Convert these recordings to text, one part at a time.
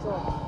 做。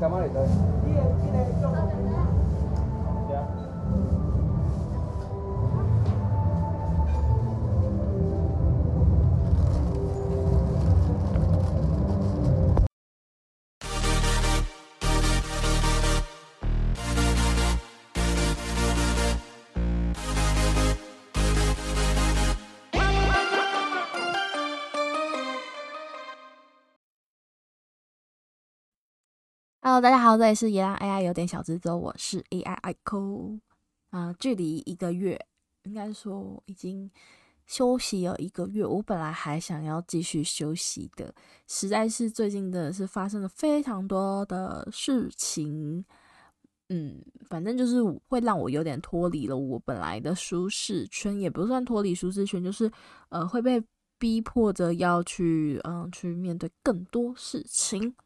坐。Hello，大家好，这里是野狼 AI 有点小制作，我是 AI ICO 啊。距离一个月，应该说已经休息了一个月。我本来还想要继续休息的，实在是最近真的是发生了非常多的事情，嗯，反正就是会让我有点脱离了我本来的舒适圈，也不算脱离舒适圈，就是呃会被逼迫着要去嗯去面对更多事情。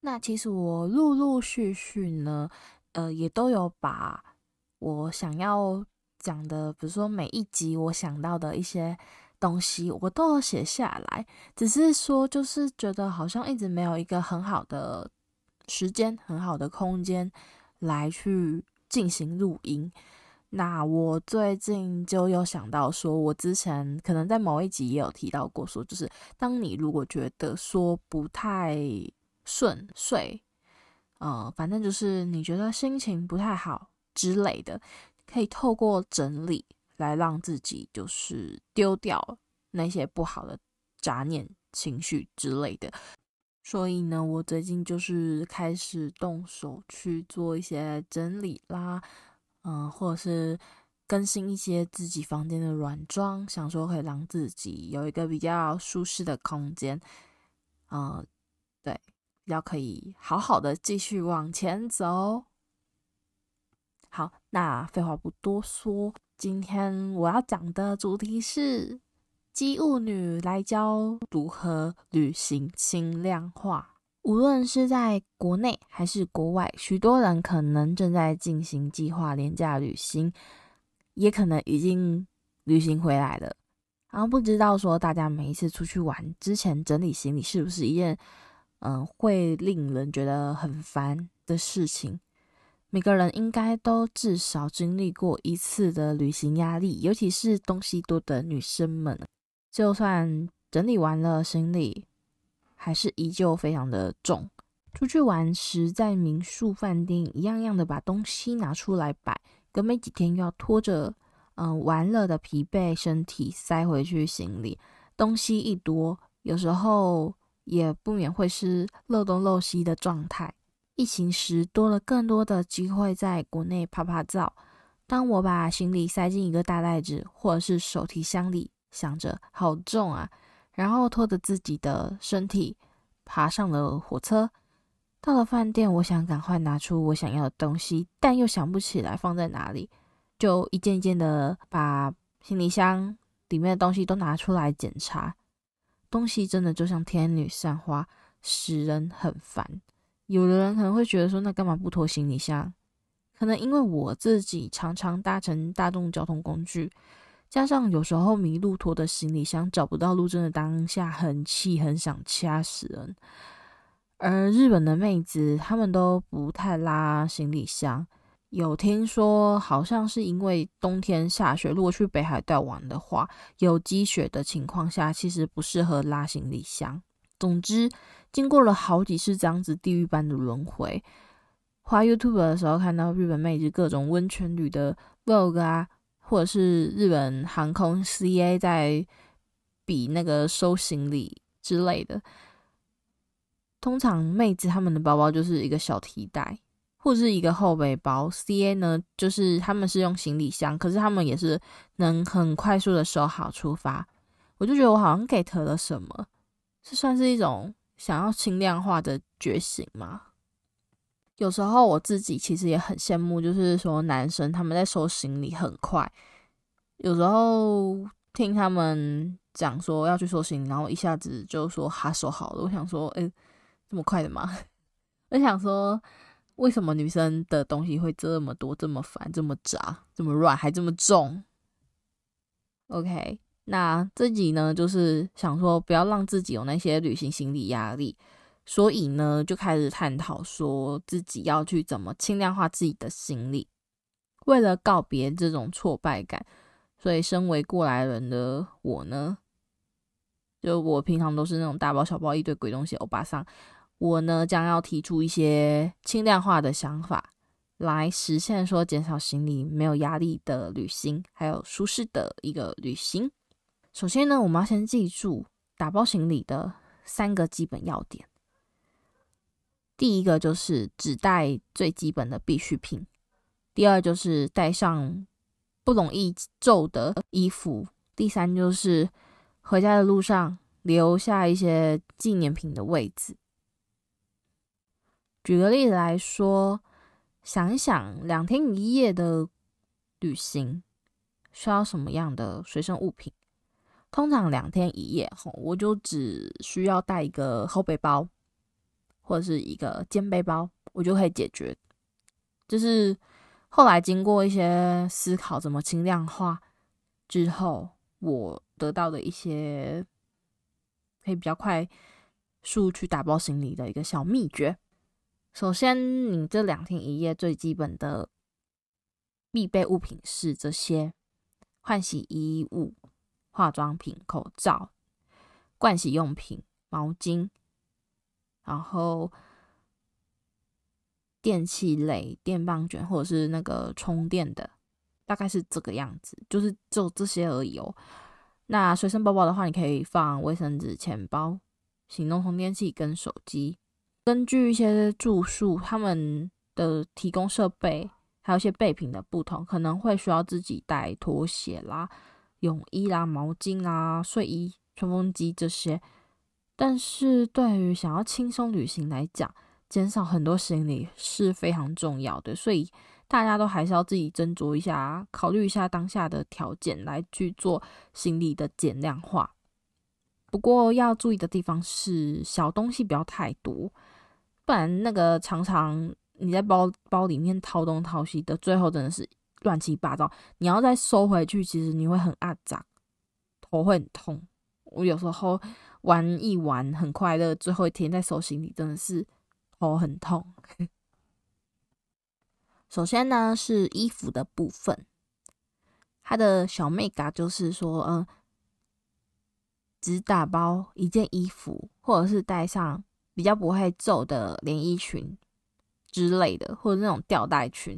那其实我陆陆续续呢，呃，也都有把我想要讲的，比如说每一集我想到的一些东西，我都有写下来。只是说，就是觉得好像一直没有一个很好的时间、很好的空间来去进行录音。那我最近就有想到说，我之前可能在某一集也有提到过，说就是当你如果觉得说不太。顺遂，呃，反正就是你觉得心情不太好之类的，可以透过整理来让自己就是丢掉那些不好的杂念、情绪之类的。所以呢，我最近就是开始动手去做一些整理啦，嗯、或者是更新一些自己房间的软装，想说可以让自己有一个比较舒适的空间，嗯、对。要可以好好的继续往前走。好，那废话不多说，今天我要讲的主题是机务女来教如何旅行轻量化。无论是在国内还是国外，许多人可能正在进行计划廉价旅行，也可能已经旅行回来了。然后不知道说大家每一次出去玩之前整理行李是不是一件嗯，会令人觉得很烦的事情。每个人应该都至少经历过一次的旅行压力，尤其是东西多的女生们。就算整理完了行李，还是依旧非常的重。出去玩时，在民宿、饭店一样样的把东西拿出来摆，隔没几天又要拖着嗯玩乐的疲惫身体塞回去行李。东西一多，有时候。也不免会是漏东漏西的状态。疫情时多了更多的机会在国内拍拍照。当我把行李塞进一个大袋子或者是手提箱里，想着好重啊，然后拖着自己的身体爬上了火车。到了饭店，我想赶快拿出我想要的东西，但又想不起来放在哪里，就一件一件的把行李箱里面的东西都拿出来检查。东西真的就像天女散花，使人很烦。有的人可能会觉得说，那干嘛不拖行李箱？可能因为我自己常常搭乘大众交通工具，加上有时候迷路拖的行李箱找不到路，真的当下很气，很想掐死人。而日本的妹子，她们都不太拉行李箱。有听说，好像是因为冬天下雪，如果去北海道玩的话，有积雪的情况下，其实不适合拉行李箱。总之，经过了好几次这样子地狱般的轮回，滑 YouTube 的时候看到日本妹子各种温泉旅的 Vlog 啊，或者是日本航空 CA 在比那个收行李之类的，通常妹子她们的包包就是一个小提袋。或是一个后背包，CA 呢，就是他们是用行李箱，可是他们也是能很快速的收好出发。我就觉得我好像 get 了什么，这算是一种想要轻量化的觉醒吗？有时候我自己其实也很羡慕，就是说男生他们在收行李很快，有时候听他们讲说要去收行李，然后一下子就说哈收好了，我想说，哎、这么快的吗？我想说。为什么女生的东西会这么多、这么烦、这么杂、这么乱，还这么重？OK，那自己呢，就是想说不要让自己有那些旅行心理压力，所以呢，就开始探讨说自己要去怎么轻量化自己的行李。为了告别这种挫败感，所以身为过来人的我呢，就我平常都是那种大包小包一堆鬼东西欧巴桑。我呢，将要提出一些轻量化的想法，来实现说减少行李没有压力的旅行，还有舒适的一个旅行。首先呢，我们要先记住打包行李的三个基本要点。第一个就是只带最基本的必需品；第二就是带上不容易皱的衣服；第三就是回家的路上留下一些纪念品的位置。举个例子来说，想一想两天一夜的旅行需要什么样的随身物品？通常两天一夜，我就只需要带一个后背包或者是一个肩背包，我就可以解决。就是后来经过一些思考，怎么轻量化之后，我得到的一些可以比较快速去打包行李的一个小秘诀。首先，你这两天一夜最基本的必备物品是这些：换洗衣物、化妆品、口罩、盥洗用品、毛巾，然后电器类、电棒卷或者是那个充电的，大概是这个样子，就是就这些而已哦。那随身包包的话，你可以放卫生纸、钱包、行动充电器跟手机。根据一些住宿，他们的提供设备还有一些备品的不同，可能会需要自己带拖鞋啦、泳衣啦、毛巾啦、睡衣、吹风机这些。但是对于想要轻松旅行来讲，减少很多行李是非常重要的，所以大家都还是要自己斟酌一下，考虑一下当下的条件来去做行李的减量化。不过要注意的地方是，小东西不要太多。不然那个常常你在包包里面掏东掏西的，最后真的是乱七八糟。你要再收回去，其实你会很阿杂，头会很痛。我有时候玩一玩很快乐，最后一天在收行李，真的是头很痛。首先呢是衣服的部分，它的小妹嘎就是说，嗯，只打包一件衣服，或者是带上。比较不会皱的连衣裙之类的，或者那种吊带裙。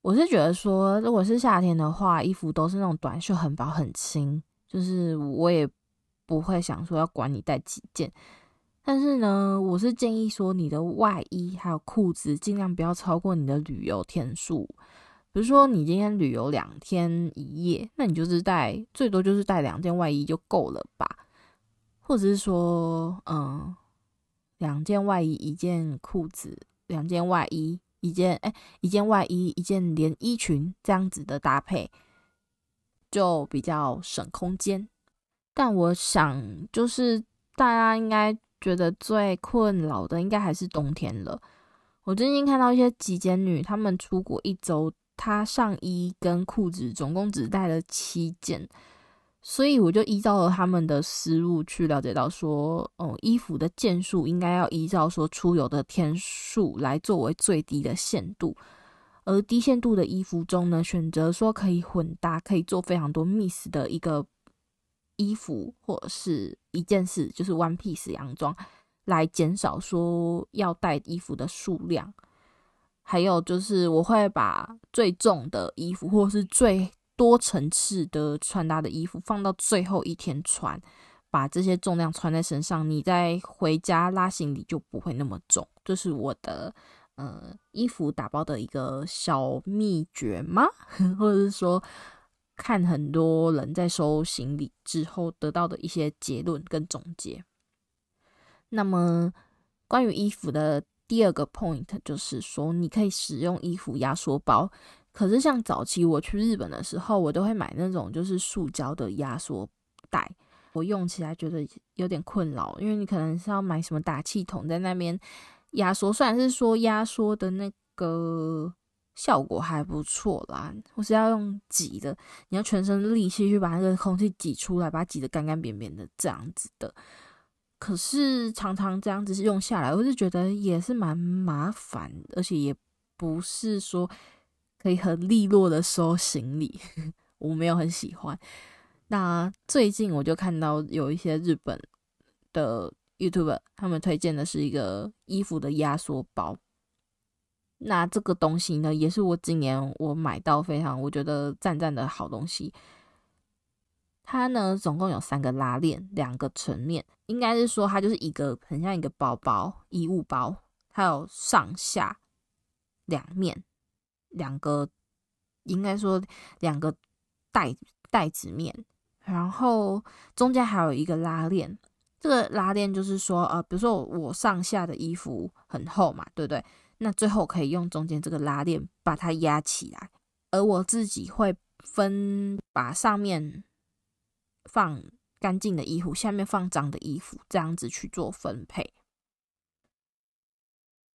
我是觉得说，如果是夏天的话，衣服都是那种短袖，很薄很轻，就是我也不会想说要管你带几件。但是呢，我是建议说，你的外衣还有裤子尽量不要超过你的旅游天数。比如说，你今天旅游两天一夜，那你就是带最多就是带两件外衣就够了吧。或者是说，嗯，两件外衣，一件裤子，两件外衣，一件哎、一件外衣，一件连衣裙，这样子的搭配就比较省空间。但我想，就是大家应该觉得最困扰的应该还是冬天了。我最近看到一些极简女，她们出国一周，她上衣跟裤子总共只带了七件。所以我就依照了他们的思路去了解到说，哦，衣服的件数应该要依照说出游的天数来作为最低的限度，而低限度的衣服中呢，选择说可以混搭，可以做非常多 mix 的一个衣服或者是一件事，就是 one piece 洋装，来减少说要带衣服的数量。还有就是我会把最重的衣服或是最多层次的穿搭的衣服放到最后一天穿，把这些重量穿在身上，你再回家拉行李就不会那么重。这是我的呃衣服打包的一个小秘诀吗？或者是说看很多人在收行李之后得到的一些结论跟总结。那么关于衣服的第二个 point 就是说，你可以使用衣服压缩包。可是像早期我去日本的时候，我都会买那种就是塑胶的压缩袋，我用起来觉得有点困扰，因为你可能是要买什么打气筒在那边压缩，虽然是说压缩的那个效果还不错啦，我是要用挤的，你要全身力气去把那个空气挤出来，把它挤得干干扁扁的这样子的。可是常常这样子是用下来，我是觉得也是蛮麻烦，而且也不是说。可以很利落的收行李，我没有很喜欢。那最近我就看到有一些日本的 YouTuber，他们推荐的是一个衣服的压缩包。那这个东西呢，也是我今年我买到非常我觉得赞赞的好东西。它呢，总共有三个拉链，两个层面，应该是说它就是一个很像一个包包，衣物包，它有上下两面。两个，应该说两个袋袋子面，然后中间还有一个拉链。这个拉链就是说，呃，比如说我上下的衣服很厚嘛，对不对？那最后可以用中间这个拉链把它压起来。而我自己会分，把上面放干净的衣服，下面放脏的衣服，这样子去做分配。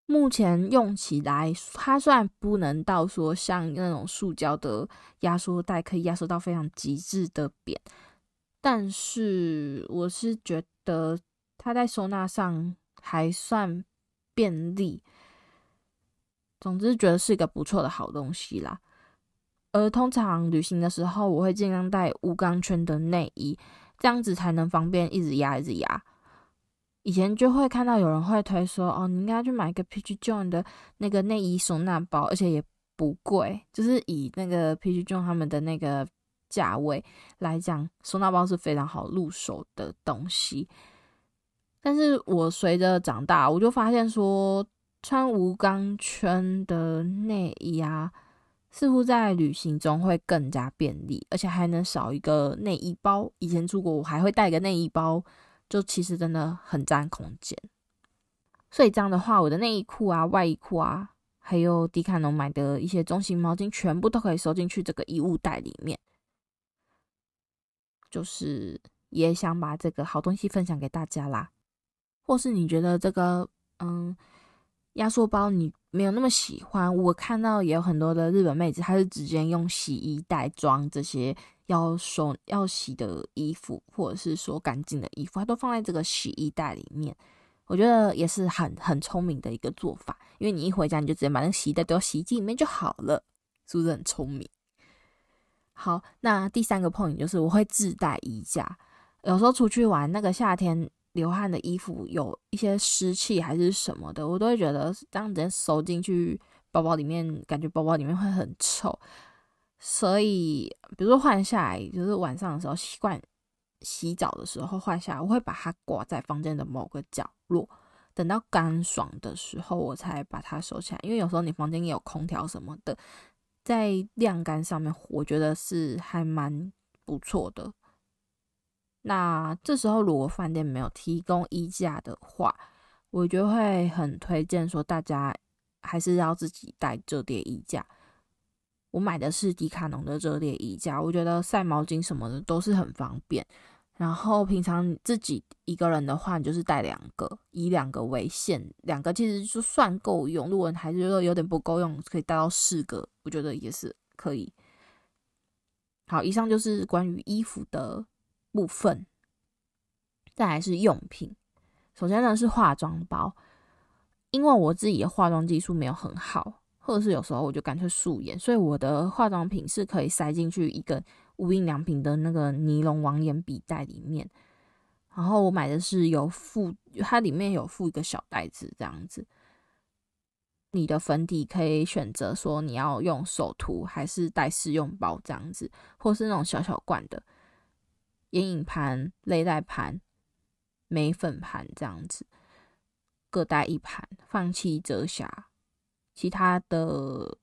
目前用起来，它虽然不能到说像那种塑胶的压缩袋可以压缩到非常极致的扁，但是我是觉得它在收纳上还算便利。总之，觉得是一个不错的好东西啦。而通常旅行的时候，我会尽量带无钢圈的内衣，这样子才能方便一直压一直压。以前就会看到有人会推说，哦，你应该去买一个 PG John 的那个内衣收纳包，而且也不贵，就是以那个 PG John 他们的那个价位来讲，收纳包是非常好入手的东西。但是我随着长大，我就发现说，穿无钢圈的内衣啊，似乎在旅行中会更加便利，而且还能少一个内衣包。以前出国我还会带个内衣包。就其实真的很占空间，所以这样的话，我的内衣裤啊、外衣裤啊，还有迪卡侬买的一些中型毛巾，全部都可以收进去这个衣物袋里面。就是也想把这个好东西分享给大家啦。或是你觉得这个嗯压缩包你没有那么喜欢，我看到也有很多的日本妹子，她是直接用洗衣袋装这些。要收要洗的衣服，或者是说干净的衣服，它都放在这个洗衣袋里面。我觉得也是很很聪明的一个做法，因为你一回家你就直接把那个洗衣袋丢洗衣机里面就好了，是不是很聪明？好，那第三个 point 就是我会自带衣架，有时候出去玩，那个夏天流汗的衣服有一些湿气还是什么的，我都会觉得这样直接收进去包包里面，感觉包包里面会很臭。所以，比如说换下来，就是晚上的时候习惯洗澡的时候换下来，我会把它挂在房间的某个角落，等到干爽的时候我才把它收起来。因为有时候你房间也有空调什么的，在晾干上面，我觉得是还蛮不错的。那这时候如果饭店没有提供衣架的话，我就会很推荐说大家还是要自己带折叠衣架。我买的是迪卡侬的折叠衣架，我觉得晒毛巾什么的都是很方便。然后平常自己一个人的话，你就是带两个，以两个为限，两个其实就算够用。如果你还是觉得有点不够用，可以带到四个，我觉得也是可以。好，以上就是关于衣服的部分。再来是用品，首先呢是化妆包，因为我自己的化妆技术没有很好，或者是有时候我就干脆素颜，所以我的化妆品是可以塞进去一个无印良品的那个尼龙网眼笔袋里面。然后我买的是有附，它里面有附一个小袋子这样子。你的粉底可以选择说你要用手涂还是带试用包这样子，或是那种小小罐的眼影盘、类带盘。眉粉盘这样子，各带一盘，放弃遮瑕，其他的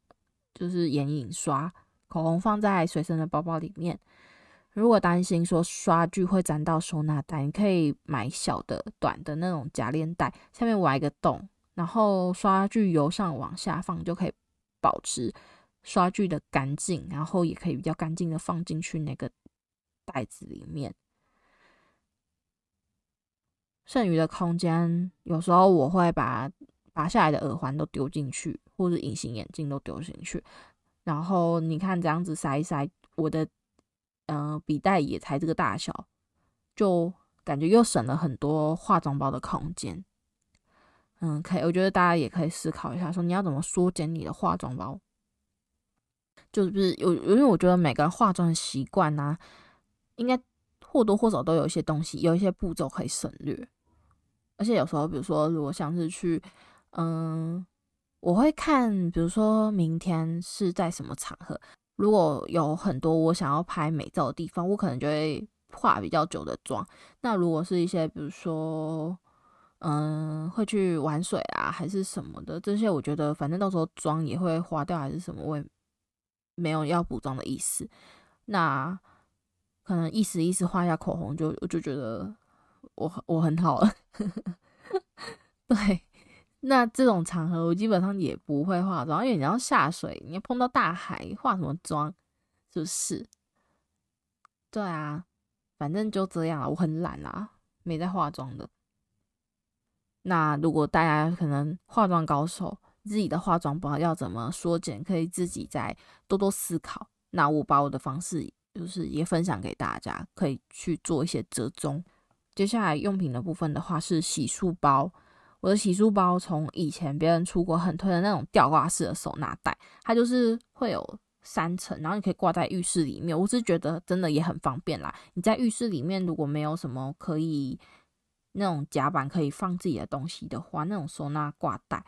就是眼影刷、口红放在随身的包包里面。如果担心说刷具会沾到收纳袋，你可以买小的、短的那种夹链袋，下面挖一个洞，然后刷具由上往下放，就可以保持刷具的干净，然后也可以比较干净的放进去那个袋子里面。剩余的空间，有时候我会把拔下来的耳环都丢进去，或者隐形眼镜都丢进去。然后你看这样子塞一塞，我的呃笔袋也才这个大小，就感觉又省了很多化妆包的空间。嗯，可以，我觉得大家也可以思考一下，说你要怎么缩减你的化妆包。就是有，因为我觉得每个人化妆的习惯呢，应该或多或少都有一些东西，有一些步骤可以省略。而且有时候，比如说，如果像是去，嗯，我会看，比如说明天是在什么场合，如果有很多我想要拍美照的地方，我可能就会化比较久的妆。那如果是一些，比如说，嗯，会去玩水啊，还是什么的，这些我觉得反正到时候妆也会花掉，还是什么，我也没有要补妆的意思。那可能意思意思画一下口红就，就我就觉得。我我很好了，对，那这种场合我基本上也不会化妆，因为你要下水，你要碰到大海，化什么妆？是不是？对啊，反正就这样了。我很懒啦，没在化妆的。那如果大家可能化妆高手，自己的化妆包要怎么缩减，可以自己再多多思考。那我把我的方式就是也分享给大家，可以去做一些折中。接下来用品的部分的话是洗漱包，我的洗漱包从以前别人出过很推的那种吊挂式的收纳袋，它就是会有三层，然后你可以挂在浴室里面。我是觉得真的也很方便啦。你在浴室里面如果没有什么可以那种夹板可以放自己的东西的话，那种收纳挂袋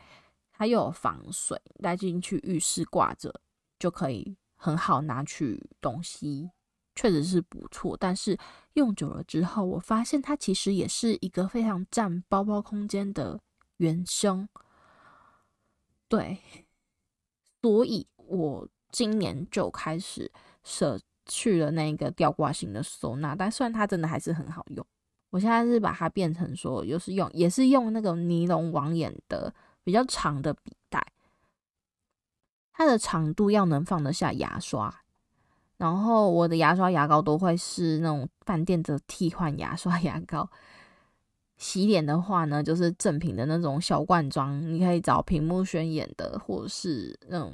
它又有防水，带进去浴室挂着就可以很好拿取东西。确实是不错，但是用久了之后，我发现它其实也是一个非常占包包空间的元凶。对，所以我今年就开始舍去了那个吊挂型的收纳，但虽然它真的还是很好用，我现在是把它变成说，又是用也是用那个尼龙网眼的比较长的笔袋，它的长度要能放得下牙刷。然后我的牙刷、牙膏都会是那种饭店的替换牙刷、牙膏。洗脸的话呢，就是正品的那种小罐装，你可以找屏幕宣言的，或者是那种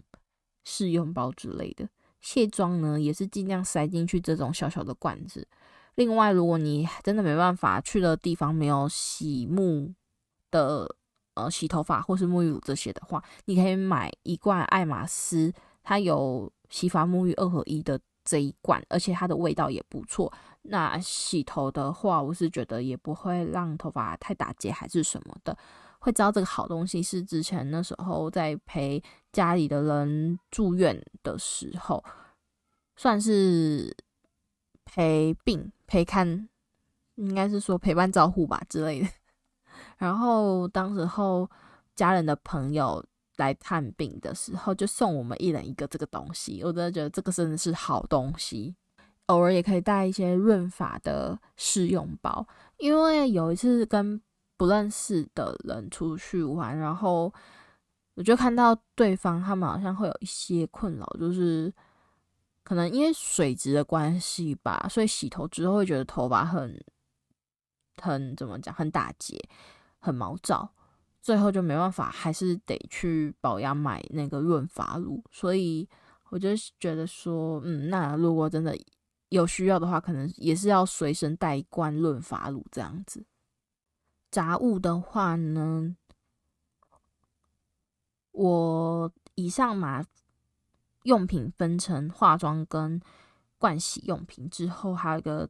试用包之类的。卸妆呢，也是尽量塞进去这种小小的罐子。另外，如果你真的没办法去的地方没有洗沐的呃洗头发或是沐浴乳这些的话，你可以买一罐爱马仕，它有洗发沐浴二合一的。这一罐，而且它的味道也不错。那洗头的话，我是觉得也不会让头发太打结，还是什么的。会知道这个好东西是之前那时候在陪家里的人住院的时候，算是陪病陪看，应该是说陪伴照护吧之类的。然后当时候家人的朋友。来探病的时候，就送我们一人一个这个东西，我真的觉得这个真的是好东西。偶尔也可以带一些润发的试用包，因为有一次跟不认识的人出去玩，然后我就看到对方他们好像会有一些困扰，就是可能因为水质的关系吧，所以洗头之后会觉得头发很很怎么讲，很打结，很毛躁，最后就没办法，还是得去保养买那个润发露。所以我就觉得说，嗯，那如果真的有需要的话，可能也是要随身带一罐润发露这样子。杂物的话呢，我以上嘛，用品分成化妆跟盥洗用品之后，还有一个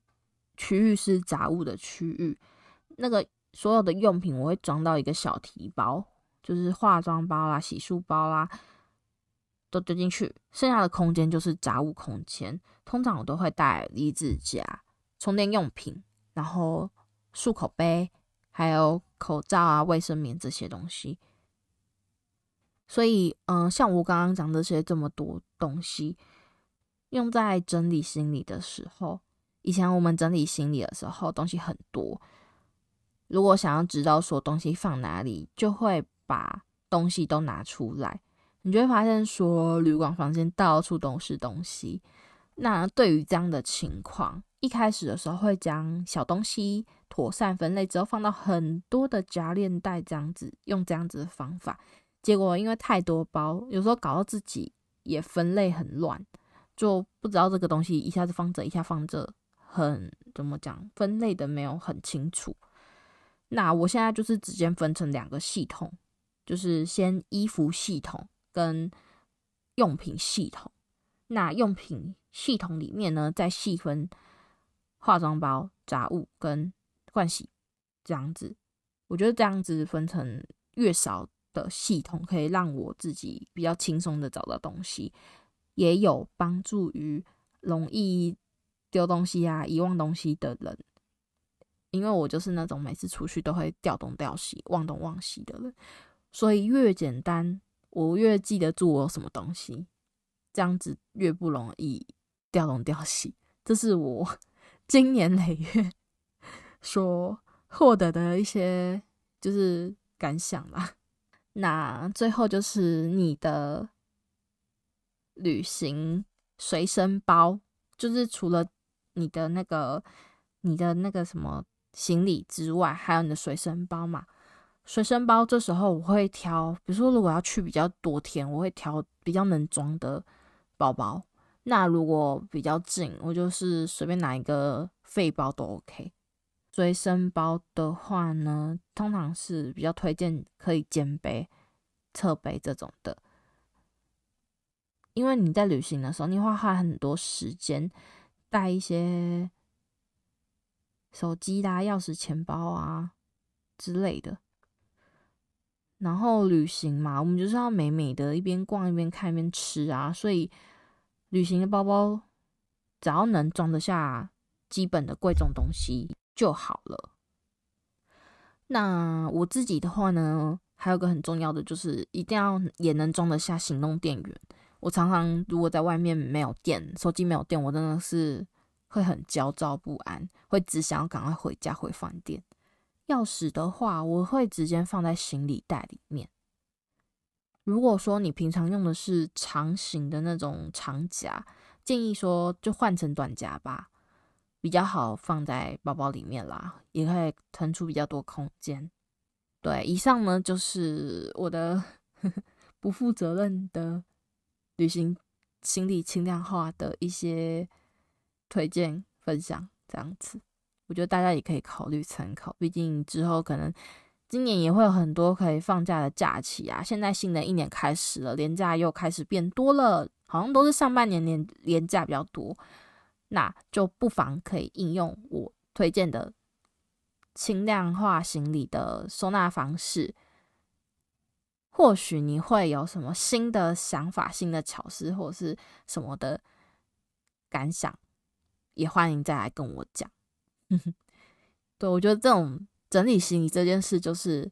区域是杂物的区域。那个所有的用品我会装到一个小提包，就是化妆包啦、洗漱包啦，都丢进去。剩下的空间就是杂物空间。通常我都会带离子夹、充电用品，然后漱口杯。还有口罩啊、卫生棉这些东西，所以，嗯、像我刚刚讲这些这么多东西，用在整理行李的时候，以前我们整理行李的时候东西很多，如果想要知道说东西放哪里，就会把东西都拿出来，你就会发现说旅馆房间到处都是东西。那对于这样的情况，一开始的时候会将小东西妥善分类之后放到很多的夹链袋，这样子用这样子的方法，结果因为太多包，有时候搞到自己也分类很乱，就不知道这个东西一下子放这，一下放这，很怎么讲，分类的没有很清楚。那我现在就是直接分成两个系统，就是先衣服系统跟用品系统。那用品系统里面呢，再细分。化妆包、杂物跟盥洗这样子，我觉得这样子分成越少的系统，可以让我自己比较轻松的找到东西，也有帮助于容易丢东西啊、遗忘东西的人。因为我就是那种每次出去都会掉东掉西、忘东忘西的人，所以越简单，我越记得住我有什么东西，这样子越不容易掉东掉西。这是我。经年累月 所获得的一些就是感想啦。那最后就是你的旅行随身包，就是除了你的那个你的那个什么行李之外，还有你的随身包嘛。随身包这时候我会挑，比如说如果要去比较多天，我会挑比较能装的包包。那如果比较近，我就是随便拿一个废包都 OK。随身包的话呢，通常是比较推荐可以肩背、侧背这种的，因为你在旅行的时候，你会花很多时间带一些手机啦、钥匙、钱包啊之类的。然后旅行嘛，我们就是要美美的，一边逛一边看一边吃啊，所以。旅行的包包，只要能装得下基本的贵重东西就好了。那我自己的话呢，还有个很重要的，就是一定要也能装得下行动电源。我常常如果在外面没有电，手机没有电，我真的是会很焦躁不安，会只想要赶快回家回饭店。钥匙的话，我会直接放在行李袋里面。如果说你平常用的是长型的那种长夹，建议说就换成短夹吧，比较好放在包包里面啦，也可以腾出比较多空间。对，以上呢就是我的 不负责任的旅行行李轻量化的一些推荐分享，这样子，我觉得大家也可以考虑参考，毕竟之后可能。今年也会有很多可以放假的假期啊！现在新的一年开始了，连假又开始变多了，好像都是上半年连连假比较多，那就不妨可以应用我推荐的轻量化行李的收纳方式，或许你会有什么新的想法、新的巧思或者是什么的感想，也欢迎再来跟我讲。对，我觉得这种。整理行李这件事就是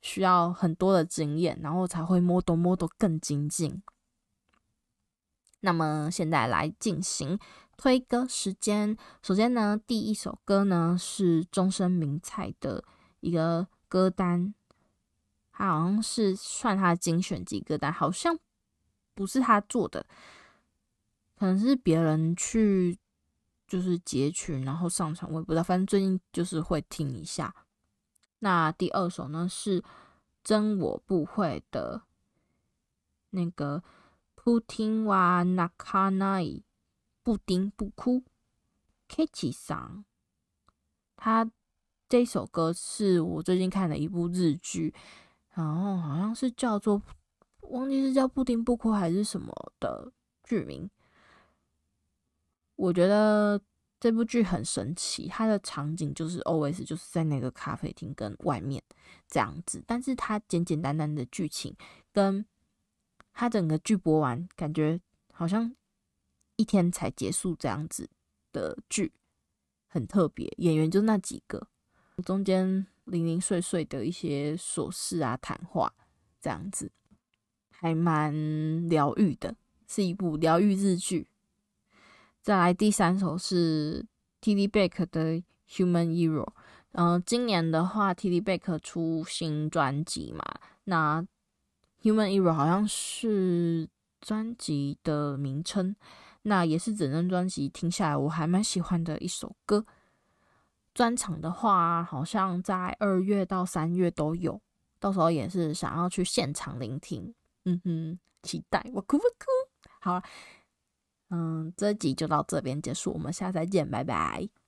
需要很多的经验，然后才会摸懂摸懂更精进。那么现在来进行推歌时间。首先呢，第一首歌呢是终身名菜的一个歌单，他好像是算他的精选集歌单，好像不是他做的，可能是别人去就是截取然后上传，我也不知道，反正最近就是会听一下。那第二首呢是真我不会的那个布丁哇那卡奈布丁不哭 Kitty 桑，他这首歌是我最近看的一部日剧，然后好像是叫做忘记是叫布丁不哭还是什么的剧名。我觉得这部剧很神奇，它的场景就是 always 就是在那个咖啡厅跟外面这样子，但是它简简单单的剧情跟它整个剧播完，感觉好像一天才结束这样子的剧，很特别，演员就那几个，中间零零碎碎的一些琐事啊、谈话这样子，还蛮疗愈的，是一部疗愈日剧。再来第三首是 t d b a k 的 Human Error。嗯、呃，今年的话 t d b a k 出新专辑嘛，那 Human Error 好像是专辑的名称，那也是整张专辑听下来我还蛮喜欢的一首歌。专场的话，好像在二月到三月都有，到时候也是想要去现场聆听。嗯哼，期待我哭不哭？好了。嗯，这集就到这边结束，我们下次再见，拜拜。